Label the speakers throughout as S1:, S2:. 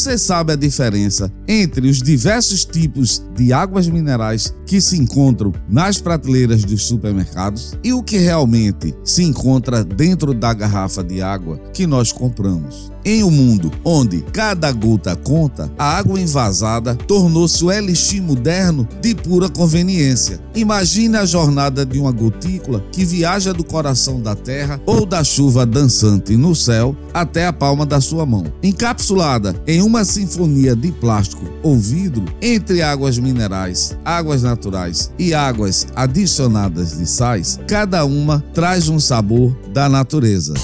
S1: Você sabe a diferença entre os diversos tipos de águas minerais que se encontram nas prateleiras dos supermercados e o que realmente se encontra dentro da garrafa de água que nós compramos? Em um mundo onde cada gota conta, a água envasada tornou-se o elixir moderno de pura conveniência. Imagine a jornada de uma gotícula que viaja do coração da terra ou da chuva dançante no céu até a palma da sua mão. Encapsulada em uma sinfonia de plástico ou vidro, entre águas minerais, águas naturais e águas adicionadas de sais, cada uma traz um sabor da natureza.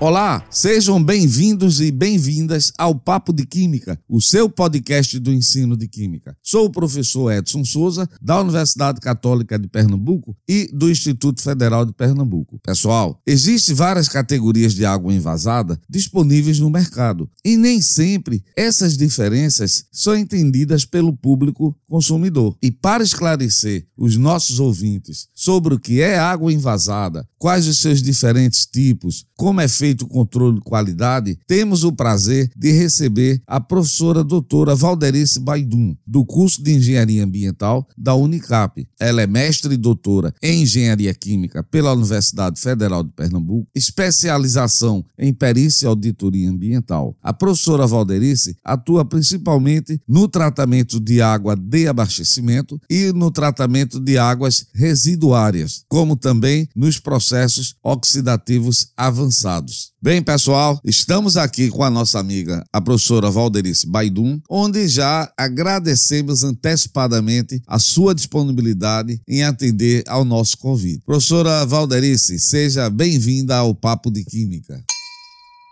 S1: Olá, sejam bem-vindos e bem-vindas ao Papo de Química, o seu podcast do ensino de Química. Sou o professor Edson Souza, da Universidade Católica de Pernambuco e do Instituto Federal de Pernambuco. Pessoal, existem várias categorias de água envasada disponíveis no mercado e nem sempre essas diferenças são entendidas pelo público consumidor. E para esclarecer os nossos ouvintes sobre o que é água envasada, quais os seus diferentes tipos, como é feito feito o controle de qualidade, temos o prazer de receber a professora doutora Valderice Baidum, do curso de Engenharia Ambiental da Unicap. Ela é mestre e doutora em Engenharia Química pela Universidade Federal de Pernambuco, especialização em Perícia e Auditoria Ambiental. A professora Valderice atua principalmente no tratamento de água de abastecimento e no tratamento de águas residuárias, como também nos processos oxidativos avançados. Bem, pessoal, estamos aqui com a nossa amiga, a professora Valderice Baidum, onde já agradecemos antecipadamente a sua disponibilidade em atender ao nosso convite. Professora Valderice, seja bem-vinda ao Papo de Química.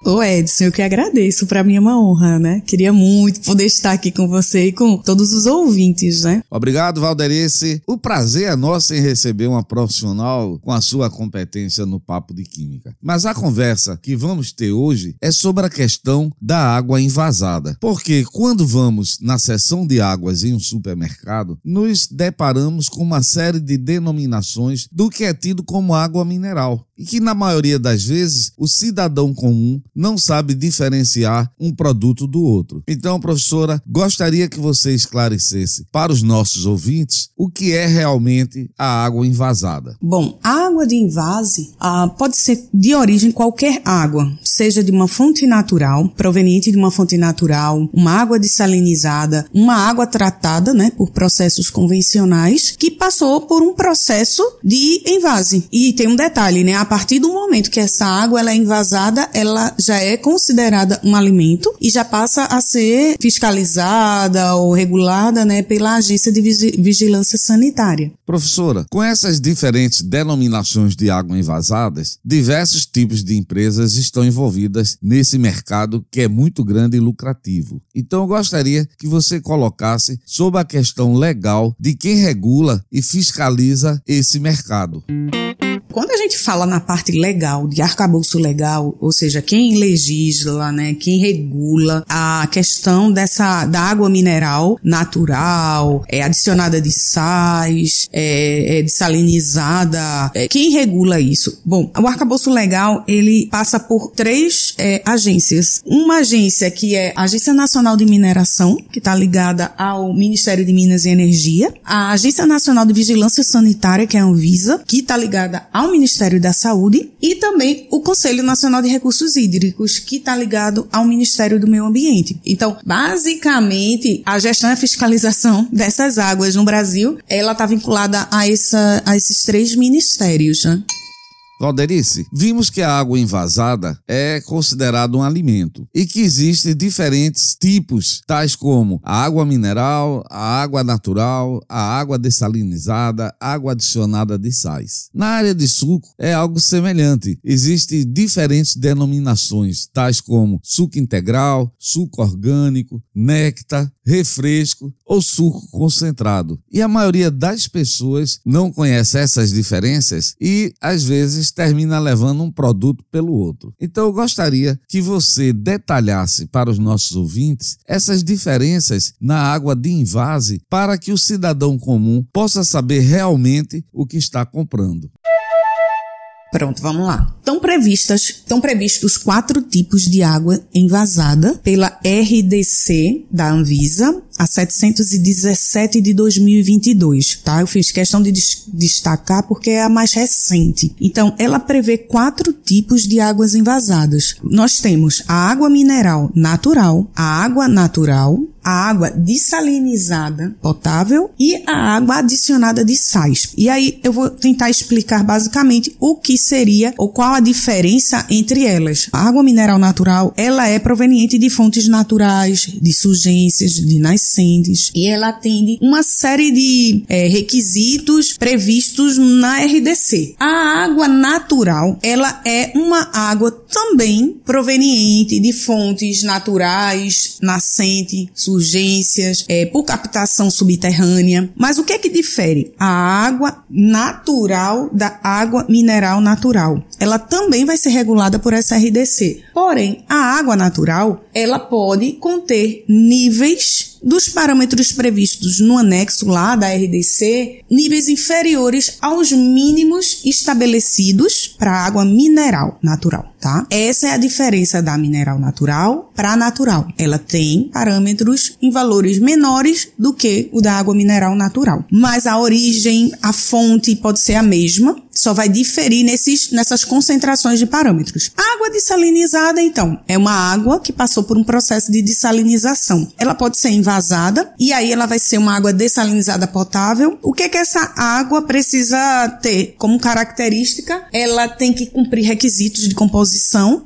S2: Ô Edson, eu que agradeço, para mim é uma honra, né? Queria muito poder estar aqui com você e com todos os ouvintes, né?
S1: Obrigado, Valderice. O prazer é nosso em receber uma profissional com a sua competência no papo de química. Mas a conversa que vamos ter hoje é sobre a questão da água envasada. Porque quando vamos na seção de águas em um supermercado, nos deparamos com uma série de denominações do que é tido como água mineral e que na maioria das vezes o cidadão comum não sabe diferenciar um produto do outro. Então, professora, gostaria que você esclarecesse para os nossos ouvintes o que é realmente a água envasada.
S2: Bom, a água de invase ah, pode ser de origem qualquer água, seja de uma fonte natural, proveniente de uma fonte natural, uma água desalinizada, uma água tratada, né, por processos convencionais, que passou por um processo de invase. E tem um detalhe, né, a partir do momento que essa água ela é envasada, ela já é considerada um alimento e já passa a ser fiscalizada ou regulada né, pela Agência de Vigilância Sanitária.
S1: Professora, com essas diferentes denominações de água envasadas, diversos tipos de empresas estão envolvidas nesse mercado que é muito grande e lucrativo. Então eu gostaria que você colocasse sobre a questão legal de quem regula e fiscaliza esse mercado.
S2: Quando a gente fala na parte legal, de arcabouço legal, ou seja, quem legisla, né, quem regula a questão dessa da água mineral natural, é adicionada de sais, é, é desalinizada, é, quem regula isso? Bom, o arcabouço legal ele passa por três é, agências. Uma agência que é a Agência Nacional de Mineração, que está ligada ao Ministério de Minas e Energia, a Agência Nacional de Vigilância Sanitária, que é a Anvisa, que está ligada ao Ministério da Saúde e também o Conselho Nacional de Recursos Hídricos, que está ligado ao Ministério do Meio Ambiente. Então, basicamente, a gestão e a fiscalização dessas águas no Brasil, ela está vinculada a, essa, a esses três ministérios. Né?
S1: Valderice, vimos que a água envasada é considerada um alimento e que existem diferentes tipos, tais como a água mineral, a água natural, a água dessalinizada, água adicionada de sais. Na área de suco é algo semelhante. Existem diferentes denominações, tais como suco integral, suco orgânico, néctar, refresco ou suco concentrado. E a maioria das pessoas não conhece essas diferenças e às vezes vezes termina levando um produto pelo outro. Então eu gostaria que você detalhasse para os nossos ouvintes essas diferenças na água de invase para que o cidadão comum possa saber realmente o que está comprando.
S2: Pronto, vamos lá. Estão previstas, estão previstos quatro tipos de água envasada pela RDC da Anvisa, a 717 de 2022, tá? Eu fiz questão de destacar porque é a mais recente. Então, ela prevê quatro tipos de águas envasadas. Nós temos a água mineral natural, a água natural, a água dessalinizada potável e a água adicionada de sais. E aí eu vou tentar explicar basicamente o que seria ou qual a diferença entre elas. A água mineral natural, ela é proveniente de fontes naturais, de surgências, de e ela atende uma série de é, requisitos previstos na RDC. A água natural, ela é uma água também proveniente de fontes naturais, nascente, surgente urgências, é, por captação subterrânea. Mas o que é que difere a água natural da água mineral natural? Ela também vai ser regulada por essa RDC. Porém, a água natural, ela pode conter níveis dos parâmetros previstos no anexo lá da RDC, níveis inferiores aos mínimos estabelecidos para água mineral natural, tá? Essa é a diferença da mineral natural para natural. Ela tem parâmetros em valores menores do que o da água mineral natural. Mas a origem, a fonte pode ser a mesma, só vai diferir nesses, nessas concentrações de parâmetros. Água dessalinizada, então, é uma água que passou por um processo de dessalinização. Ela pode ser envasada e aí ela vai ser uma água dessalinizada potável. O que é que essa água precisa ter como característica? Ela tem que cumprir requisitos de composição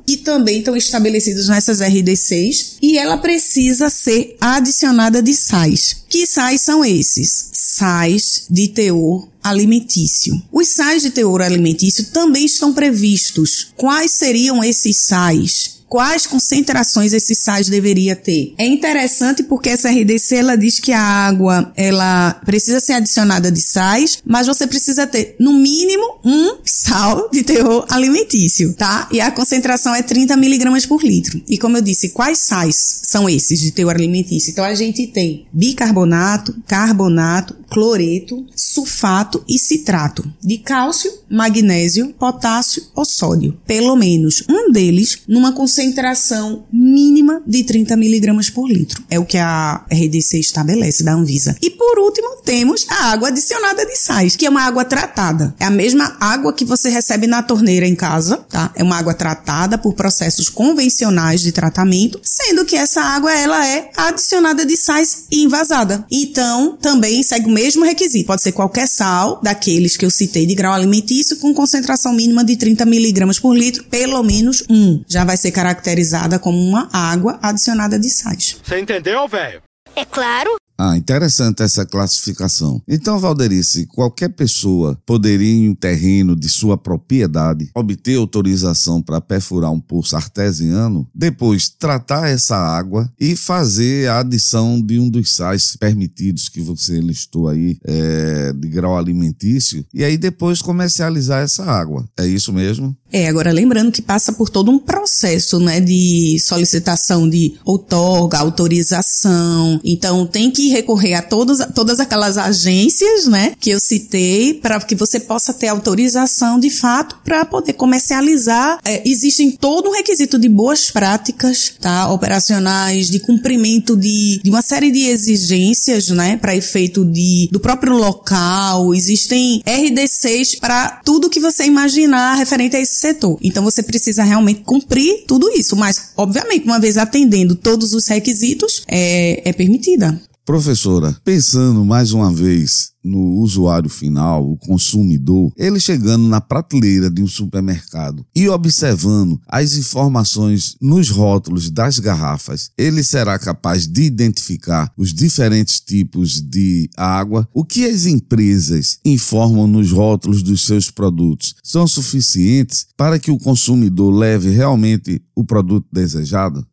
S2: que também estão estabelecidos nessas RDCs e ela precisa ser adicionada de sais. Que sais são esses? Sais de teor alimentício. Os sais de teor alimentício também estão previstos. Quais seriam esses sais? Quais concentrações esses sais deveria ter. É interessante porque essa RDC ela diz que a água ela precisa ser adicionada de sais, mas você precisa ter no mínimo um sal de teor alimentício, tá? E a concentração é 30 miligramas por litro. E como eu disse, quais sais são esses de teor alimentício? Então a gente tem bicarbonato, carbonato, cloreto, sulfato e citrato de cálcio, magnésio, potássio ou sódio. Pelo menos um deles numa concentração concentração mínima de 30 miligramas por litro. É o que a RDC estabelece da Anvisa. E por último, temos a água adicionada de sais, que é uma água tratada. É a mesma água que você recebe na torneira em casa, tá? É uma água tratada por processos convencionais de tratamento, sendo que essa água ela é adicionada de sais e envasada. Então, também segue o mesmo requisito. Pode ser qualquer sal daqueles que eu citei de grau alimentício com concentração mínima de 30 miligramas por litro, pelo menos um. Já vai ser caracterizado caracterizada como uma água adicionada de sais.
S3: Você entendeu, velho?
S4: É claro.
S1: Ah, interessante essa classificação. Então, Valderice, qualquer pessoa poderia, em um terreno de sua propriedade, obter autorização para perfurar um poço artesiano, depois tratar essa água e fazer a adição de um dos sais permitidos que você listou aí, é, de grau alimentício, e aí depois comercializar essa água. É isso mesmo?
S2: É, agora lembrando que passa por todo um processo, né, de solicitação de outorga, autorização. Então tem que recorrer a todas, todas aquelas agências, né, que eu citei, para que você possa ter autorização de fato para poder comercializar. É, existem todo um requisito de boas práticas, tá, operacionais, de cumprimento de, de uma série de exigências, né, para efeito de do próprio local. Existem RDCs para tudo que você imaginar referente a esse setor. Então você precisa realmente cumprir tudo isso, mas obviamente uma vez atendendo todos os requisitos é, é permitida.
S1: Professora, pensando mais uma vez no usuário final, o consumidor, ele chegando na prateleira de um supermercado e observando as informações nos rótulos das garrafas, ele será capaz de identificar os diferentes tipos de água. O que as empresas informam nos rótulos dos seus produtos são suficientes para que o consumidor leve realmente o produto desejado?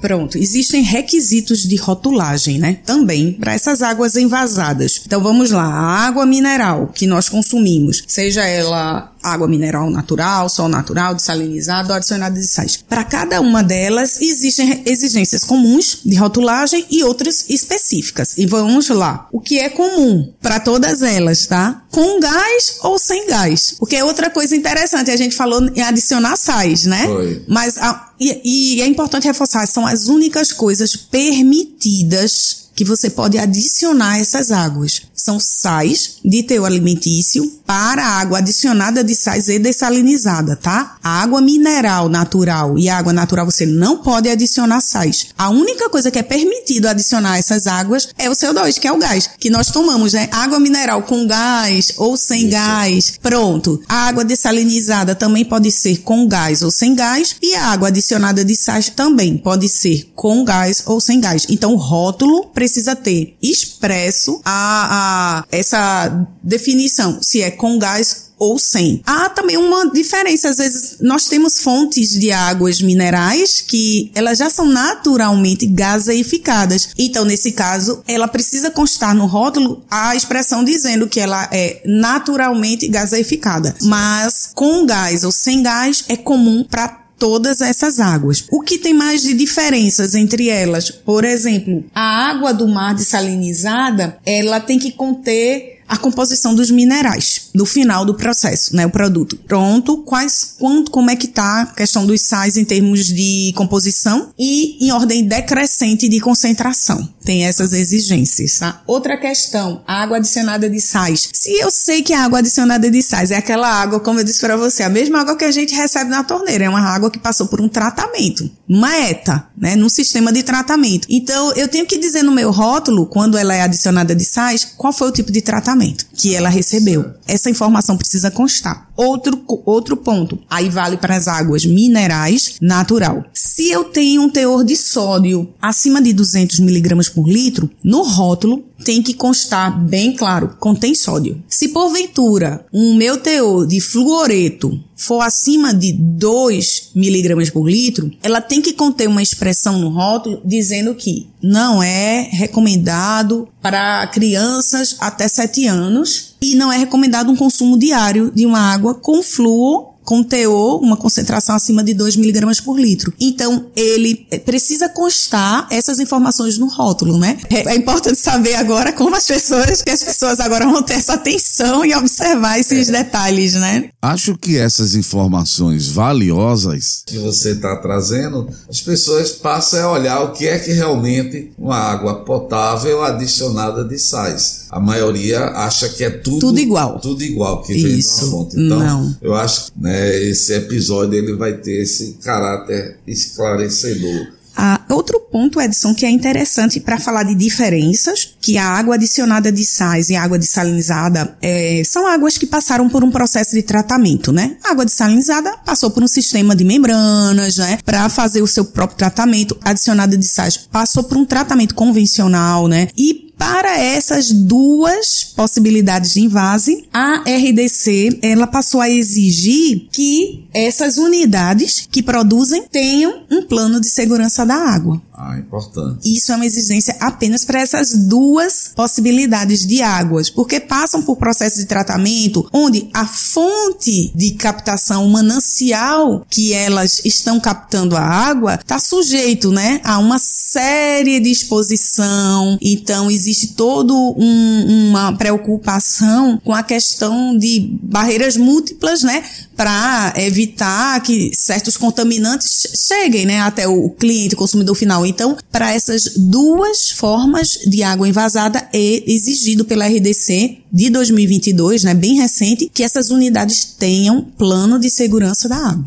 S2: Pronto, existem requisitos de rotulagem, né? Também para essas águas envasadas. Então vamos lá, a água mineral que nós consumimos, seja ela água mineral natural, sol natural, desalinizado ou adicionada de sais. Para cada uma delas existem exigências comuns de rotulagem e outras específicas. E vamos lá. O que é comum para todas elas, tá? com gás ou sem gás. Porque é outra coisa interessante, a gente falou em adicionar sais, né?
S1: Foi.
S2: Mas a, e, e é importante reforçar, são as únicas coisas permitidas que você pode adicionar essas águas. São sais de teor alimentício para água adicionada de sais e dessalinizada, tá? A água mineral natural e a água natural você não pode adicionar sais. A única coisa que é permitido adicionar essas águas é o CO2, que é o gás, que nós tomamos, né? Água mineral com gás ou sem Isso. gás. Pronto. A água dessalinizada também pode ser com gás ou sem gás e a água adicionada de sais também pode ser com gás ou sem gás. Então o rótulo precisa ter expresso a, a essa definição, se é com gás ou sem. Há também uma diferença, às vezes nós temos fontes de águas minerais que elas já são naturalmente gaseificadas. Então, nesse caso, ela precisa constar no rótulo a expressão dizendo que ela é naturalmente gaseificada. Mas com gás ou sem gás é comum para todas essas águas. O que tem mais de diferenças entre elas? Por exemplo, a água do mar desalinizada, ela tem que conter a composição dos minerais no final do processo, né, o produto. Pronto, quais, quanto, como é que tá a questão dos sais em termos de composição e em ordem decrescente de concentração. Tem essas exigências, tá? Outra questão, a água adicionada de sais. Se eu sei que a água adicionada de sais é aquela água, como eu disse para você, a mesma água que a gente recebe na torneira, é uma água que passou por um tratamento, uma ETA, né, num sistema de tratamento. Então, eu tenho que dizer no meu rótulo, quando ela é adicionada de sais, qual foi o tipo de tratamento tratamento que ela recebeu. Essa informação precisa constar. Outro, outro ponto, aí vale para as águas minerais natural. Se eu tenho um teor de sódio acima de 200 miligramas por litro, no rótulo tem que constar bem claro, contém sódio. Se porventura um meu teor de fluoreto for acima de 2 miligramas por litro, ela tem que conter uma expressão no rótulo dizendo que não é recomendado para crianças até 7 anos e não é recomendado um consumo diário de uma água com flúor com teor, uma concentração acima de 2 miligramas por litro. Então, ele precisa constar essas informações no rótulo, né? É, importante saber agora como as pessoas, que as pessoas agora vão ter essa atenção e observar esses é. detalhes, né?
S1: Acho que essas informações valiosas que você está trazendo, as pessoas passam a olhar o que é que realmente uma água potável adicionada de sais. A maioria acha que é tudo,
S2: tudo igual.
S1: Tudo igual que vem Isso. de uma fonte. Então, Não. eu acho que esse episódio ele vai ter esse caráter esclarecedor.
S2: Ah, outro ponto, Edson, que é interessante para falar de diferenças, que a água adicionada de sais e a água desalinizada é, são águas que passaram por um processo de tratamento, né? A água desalinizada passou por um sistema de membranas, né? Para fazer o seu próprio tratamento. Adicionada de sais passou por um tratamento convencional, né? E para essas duas possibilidades de invase, a RDC ela passou a exigir que essas unidades que produzem tenham um plano de segurança da água.
S1: Ah, importante.
S2: Isso é uma exigência apenas para essas duas possibilidades de águas, porque passam por processo de tratamento onde a fonte de captação, o manancial que elas estão captando a água, está sujeito, né, a uma série de exposição. Então existe todo um, uma preocupação com a questão de barreiras múltiplas, né, para evitar que certos contaminantes cheguem, né, até o cliente, o consumidor final. Então, para essas duas formas de água envasada é exigido pela RDC de 2022, né, bem recente, que essas unidades tenham plano de segurança da água.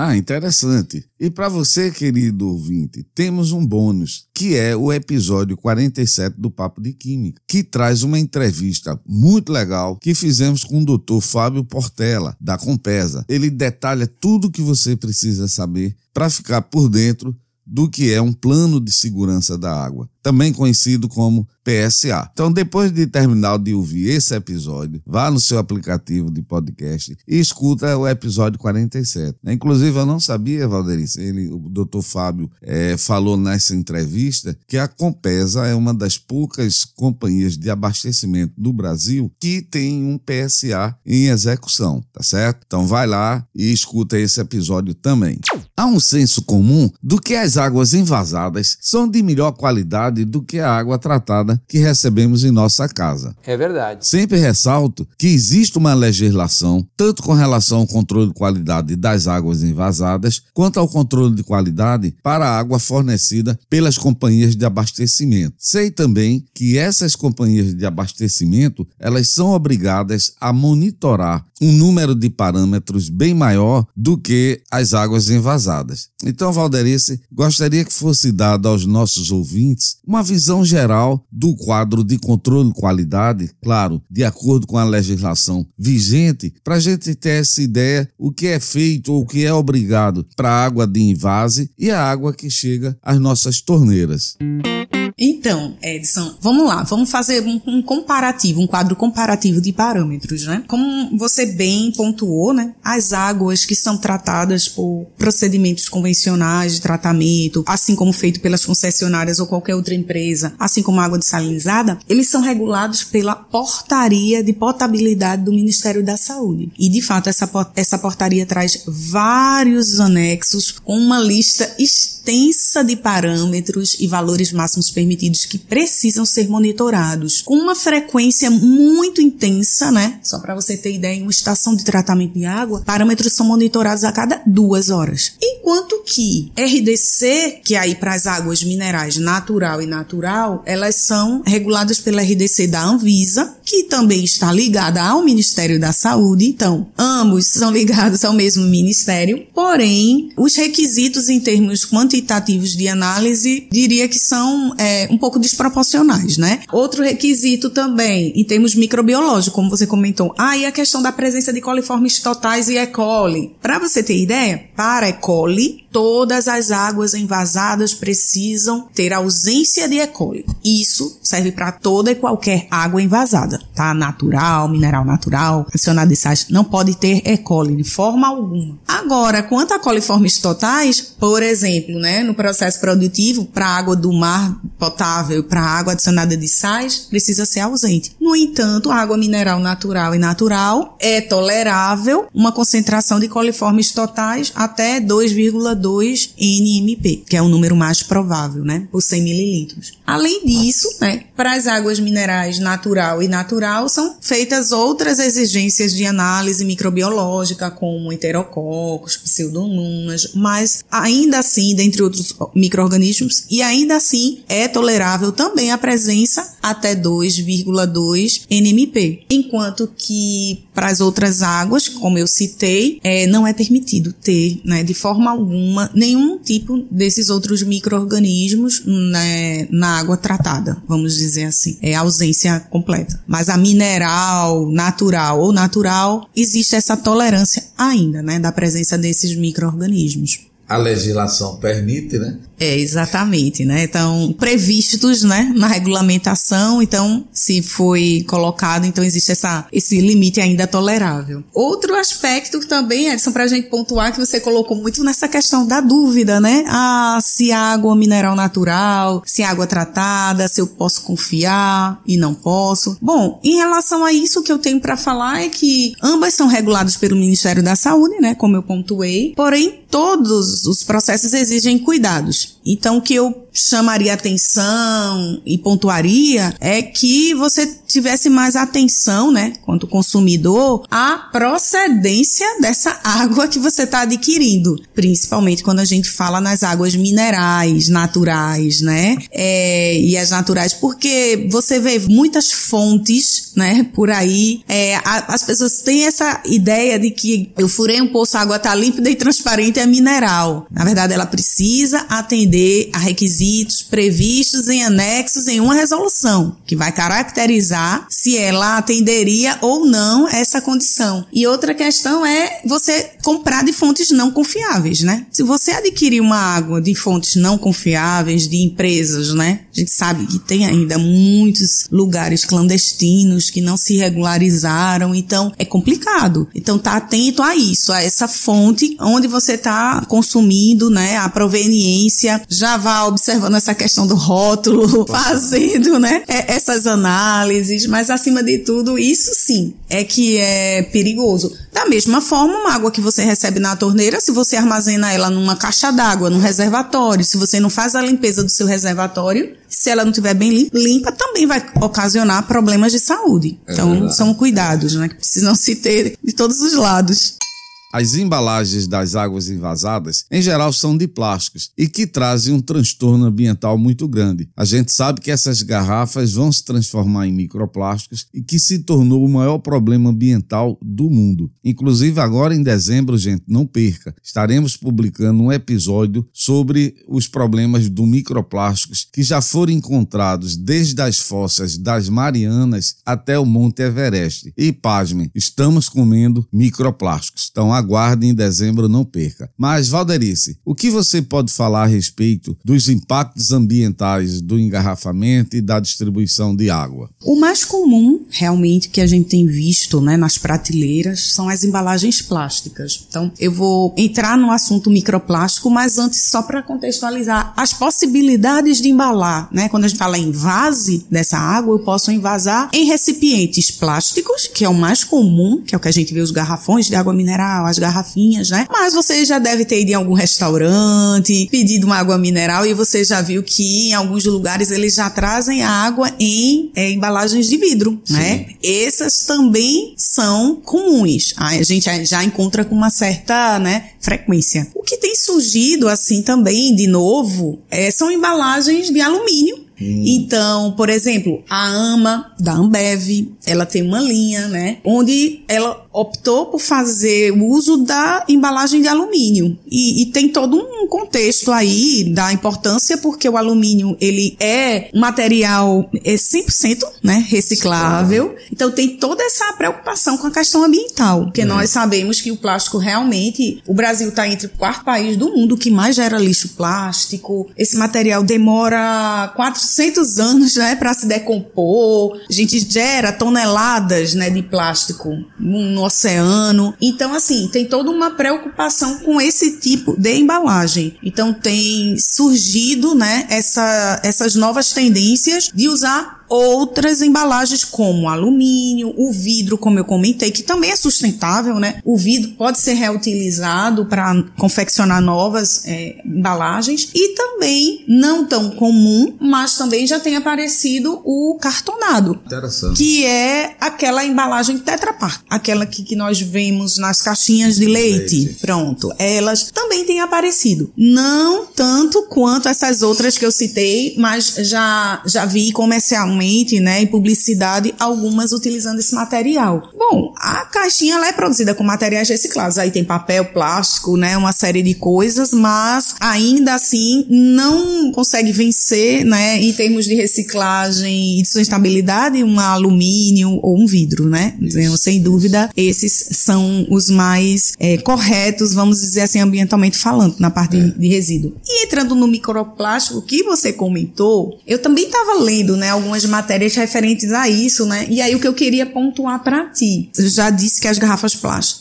S1: Ah, interessante. E para você, querido ouvinte, temos um bônus, que é o episódio 47 do Papo de Química, que traz uma entrevista muito legal que fizemos com o Dr. Fábio Portela, da Compesa. Ele detalha tudo o que você precisa saber para ficar por dentro do que é um plano de segurança da água, também conhecido como PSA. Então, depois de terminar de ouvir esse episódio, vá no seu aplicativo de podcast e escuta o episódio 47. Inclusive, eu não sabia, Valderice, ele, o Dr. Fábio é, falou nessa entrevista que a Compesa é uma das poucas companhias de abastecimento do Brasil que tem um PSA em execução, tá certo? Então, vai lá e escuta esse episódio também. Há um senso comum do que as águas envasadas são de melhor qualidade qualidade do que a água tratada que recebemos em nossa casa.
S3: É verdade.
S1: Sempre ressalto que existe uma legislação, tanto com relação ao controle de qualidade das águas envasadas, quanto ao controle de qualidade para a água fornecida pelas companhias de abastecimento. Sei também que essas companhias de abastecimento, elas são obrigadas a monitorar um número de parâmetros bem maior do que as águas envasadas. Então, Valderice, gostaria que fosse dada aos nossos ouvintes uma visão geral do quadro de controle de qualidade, claro, de acordo com a legislação vigente, para a gente ter essa ideia o que é feito ou o que é obrigado para a água de invase e a água que chega às nossas torneiras.
S2: Então, Edson, vamos lá, vamos fazer um, um, comparativo, um quadro comparativo de parâmetros, né? Como você bem pontuou, né? As águas que são tratadas por procedimentos convencionais de tratamento, assim como feito pelas concessionárias ou qualquer outra empresa, assim como a água desalinizada, eles são regulados pela portaria de potabilidade do Ministério da Saúde. E, de fato, essa, essa portaria traz vários anexos com uma lista extensa de parâmetros e valores máximos permitidos permitidos que precisam ser monitorados com uma frequência muito intensa, né? Só para você ter ideia, em uma estação de tratamento de água, parâmetros são monitorados a cada duas horas. Enquanto que RDC, que é aí para as águas minerais natural e natural, elas são reguladas pela RDC da Anvisa, que também está ligada ao Ministério da Saúde. Então, ambos são ligados ao mesmo ministério, porém, os requisitos em termos quantitativos de análise, diria que são é, um pouco desproporcionais, né? Outro requisito também, em termos microbiológicos, como você comentou, ah, e a questão da presença de coliformes totais e E. coli. Para você ter ideia, para E. coli, todas as águas envasadas precisam ter ausência de E. coli. Isso serve para toda e qualquer água envasada, tá? Natural, mineral natural, adicionado de sais, não pode ter E. coli de forma alguma. Agora, quanto a coliformes totais, por exemplo, né, no processo produtivo, para água do mar potável, para água adicionada de sais, precisa ser ausente. No entanto, a água mineral natural e natural é tolerável uma concentração de coliformes totais até 2,2 2 NMP, que é o número mais provável, né, por 100 mililitros. Além disso, né, para as águas minerais natural e natural são feitas outras exigências de análise microbiológica, como enterococos, pseudomonas, mas ainda assim, dentre outros micro-organismos, e ainda assim é tolerável também a presença até 2,2 NMP, enquanto que para as outras águas, como eu citei, é, não é permitido ter, né, de forma alguma, nenhum tipo desses outros micro-organismos né, na água tratada, vamos dizer assim. É ausência completa. Mas a mineral, natural ou natural, existe essa tolerância ainda, né, da presença desses micro-organismos
S1: a legislação permite, né?
S2: É, exatamente, né? Então, previstos, né, na regulamentação, então, se foi colocado, então existe essa, esse limite ainda tolerável. Outro aspecto também, Edson, pra gente pontuar, que você colocou muito nessa questão da dúvida, né? Ah, se água mineral natural, se água tratada, se eu posso confiar e não posso. Bom, em relação a isso, o que eu tenho para falar é que ambas são reguladas pelo Ministério da Saúde, né, como eu pontuei, porém, todos os processos exigem cuidados. Então, o que eu chamaria atenção e pontuaria é que você tivesse mais atenção, né, quanto consumidor, à procedência dessa água que você está adquirindo, principalmente quando a gente fala nas águas minerais, naturais, né, é, e as naturais, porque você vê muitas fontes, né, por aí, é, a, as pessoas têm essa ideia de que eu furei um poço, a água está límpida e transparente, é mineral. Na verdade, ela precisa atender a requisitos previstos em anexos em uma resolução, que vai caracterizar se ela atenderia ou não essa condição. E outra questão é você comprar de fontes não confiáveis, né? Se você adquirir uma água de fontes não confiáveis, de empresas, né? A gente sabe que tem ainda muitos lugares clandestinos que não se regularizaram, então é complicado. Então tá atento a isso, a essa fonte onde você está consumindo, né? A proveniência, já vá observando essa questão do rótulo, fazendo, né? Essas análises mas acima de tudo, isso sim é que é perigoso. Da mesma forma, uma água que você recebe na torneira, se você armazena ela numa caixa d'água, num reservatório, se você não faz a limpeza do seu reservatório, se ela não estiver bem limpa, também vai ocasionar problemas de saúde. É então, verdade. são cuidados, né, que precisam se ter de todos os lados.
S1: As embalagens das águas envasadas, em geral, são de plásticos e que trazem um transtorno ambiental muito grande. A gente sabe que essas garrafas vão se transformar em microplásticos e que se tornou o maior problema ambiental do mundo. Inclusive, agora em dezembro, gente, não perca, estaremos publicando um episódio sobre os problemas do microplásticos que já foram encontrados desde as fossas das Marianas até o Monte Everest. E pasmem, estamos comendo microplásticos. Então, aguarde em dezembro, não perca. Mas, Valderice, o que você pode falar a respeito dos impactos ambientais do engarrafamento e da distribuição de água?
S2: O mais comum, realmente, que a gente tem visto né, nas prateleiras são as embalagens plásticas. Então, eu vou entrar no assunto microplástico, mas antes, só para contextualizar as possibilidades de embalar. Né? Quando a gente fala em vase dessa água, eu posso envasar em recipientes plásticos, que é o mais comum, que é o que a gente vê os garrafões de água mineral, as garrafinhas, né? Mas você já deve ter ido em algum restaurante, pedido uma água mineral e você já viu que em alguns lugares eles já trazem a água em é, embalagens de vidro, Sim. né? Essas também são comuns. A gente já encontra com uma certa, né, frequência. O que tem surgido assim também, de novo, é, são embalagens de alumínio Hum. Então, por exemplo, a AMA da Ambev, ela tem uma linha, né, onde ela optou por fazer o uso da embalagem de alumínio. E, e, tem todo um contexto aí da importância, porque o alumínio, ele é um material é 100% né, reciclável. Então tem toda essa preocupação com a questão ambiental. Porque é. nós sabemos que o plástico realmente, o Brasil está entre o quarto país do mundo que mais gera lixo plástico. Esse material demora 400 anos né, para se decompor. A gente gera toneladas né, de plástico no oceano. Então, assim, tem toda uma preocupação com esse tipo de embalagem. Então, tem surgido, né, essa, essas novas tendências de usar outras embalagens como alumínio, o vidro, como eu comentei, que também é sustentável, né? O vidro pode ser reutilizado para confeccionar novas é, embalagens e também não tão comum, mas também já tem aparecido o cartonado, que é aquela embalagem Tetra Pak, aquela que, que nós vemos nas caixinhas de leite. leite. Pronto, elas também têm aparecido, não tanto quanto essas outras que eu citei, mas já já vi comercialmente né, em publicidade, algumas utilizando esse material. Bom, a caixinha ela é produzida com materiais reciclados, aí tem papel, plástico, né, uma série de coisas, mas ainda assim não consegue vencer, né, em termos de reciclagem e de sustentabilidade, um alumínio ou um vidro, né? Então, sem dúvida, esses são os mais é, corretos, vamos dizer assim, ambientalmente falando, na parte é. de, de resíduo. E entrando no microplástico que você comentou, eu também estava lendo, né, algumas matérias referentes a isso, né? E aí o que eu queria pontuar para ti. Eu já disse que as garrafas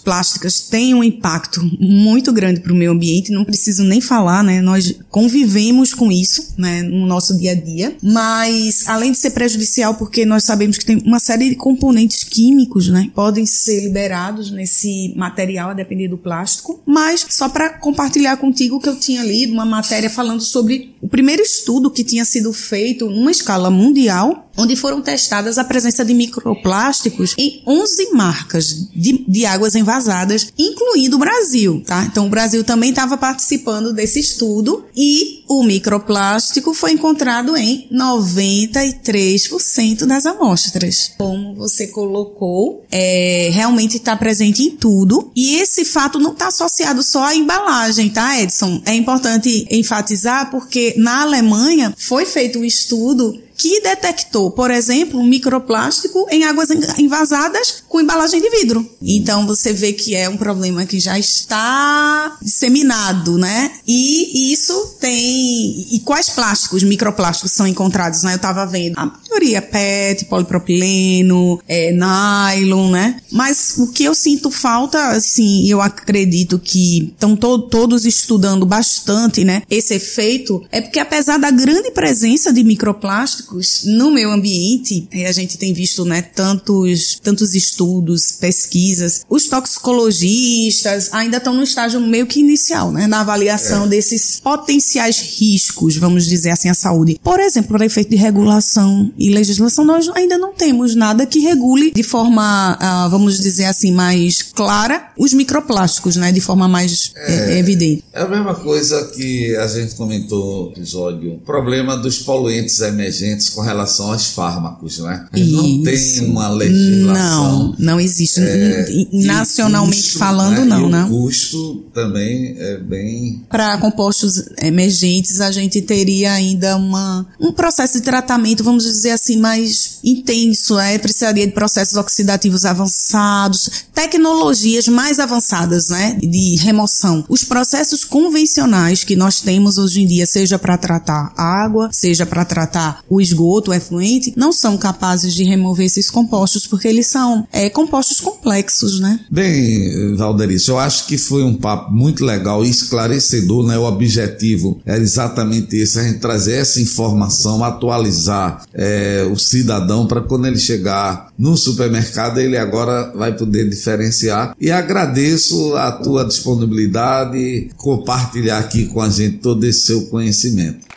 S2: plásticas têm um impacto muito grande para o meio ambiente, não preciso nem falar, né? Nós convivemos com isso, né, no nosso dia a dia, mas além de ser prejudicial porque nós sabemos que tem uma série de componentes químicos, né, podem ser liberados nesse material a depender do plástico, mas só para compartilhar contigo que eu tinha lido uma matéria falando sobre o primeiro estudo que tinha sido feito numa escala mundial onde foram testadas a presença de microplásticos em 11 marcas de, de águas envasadas, incluindo o Brasil, tá? Então o Brasil também estava participando desse estudo e o microplástico foi encontrado em 93% das amostras. Como você colocou, é, realmente está presente em tudo e esse fato não está associado só à embalagem, tá, Edson? É importante enfatizar porque na Alemanha foi feito um estudo que detectou, por exemplo, microplástico em águas envasadas com embalagem de vidro. Então você vê que é um problema que já está disseminado, né? E isso tem. E quais plásticos, microplásticos são encontrados, né? Eu estava vendo a maioria PET, polipropileno, é, nylon, né? Mas o que eu sinto falta, assim, eu acredito que estão to todos estudando bastante, né? Esse efeito é porque apesar da grande presença de microplásticos no meio ambiente, a gente tem visto, né, tantos, tantos estudos, pesquisas. Os toxicologistas ainda estão no estágio meio que inicial, né, na avaliação é. desses potenciais riscos, vamos dizer assim, à saúde. Por exemplo, para efeito de regulação e legislação, nós ainda não temos nada que regule de forma, uh, vamos dizer assim, mais clara os microplásticos, né, de forma mais é, é, evidente.
S1: É a mesma coisa que a gente comentou no episódio, o problema dos poluentes emergentes com relação aos fármacos, né? A gente não tem uma legislação.
S2: Não, não existe. É, Nacionalmente custo, falando, né? não, né?
S1: O custo também é bem.
S2: Para compostos emergentes, a gente teria ainda uma, um processo de tratamento, vamos dizer assim, mais intenso. É? Precisaria de processos oxidativos avançados, tecnologias mais avançadas, né? De remoção. Os processos convencionais que nós temos hoje em dia, seja para tratar água, seja para tratar o esgoto, o efluente, não são capazes de remover esses compostos porque eles são é, compostos complexos, né?
S1: Bem, Valderice, eu acho que foi um papo muito legal e esclarecedor, né? O objetivo era exatamente esse, a gente trazer essa informação, atualizar é, o cidadão para quando ele chegar no supermercado, ele agora vai poder diferenciar. E agradeço a tua disponibilidade, compartilhar aqui com a gente todo esse seu conhecimento.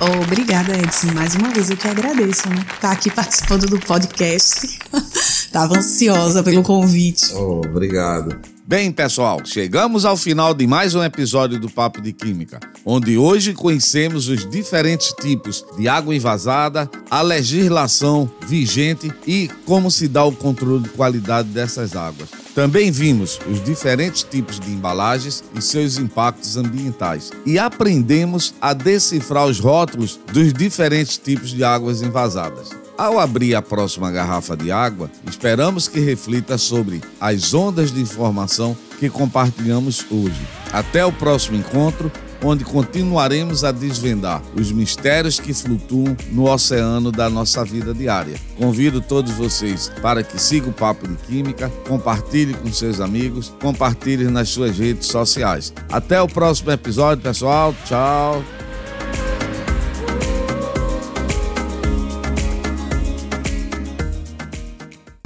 S2: Obrigada, Edson. Mais uma vez eu que agradeço, né? Tá aqui participando do podcast. Tava ansiosa pelo convite.
S1: Oh, obrigado. Bem, pessoal, chegamos ao final de mais um episódio do Papo de Química, onde hoje conhecemos os diferentes tipos de água envasada, a legislação vigente e como se dá o controle de qualidade dessas águas. Também vimos os diferentes tipos de embalagens e seus impactos ambientais e aprendemos a decifrar os rótulos dos diferentes tipos de águas envasadas. Ao abrir a próxima garrafa de água, esperamos que reflita sobre as ondas de informação que compartilhamos hoje. Até o próximo encontro, onde continuaremos a desvendar os mistérios que flutuam no oceano da nossa vida diária. Convido todos vocês para que sigam o Papo de Química, compartilhe com seus amigos, compartilhe nas suas redes sociais. Até o próximo episódio, pessoal. Tchau.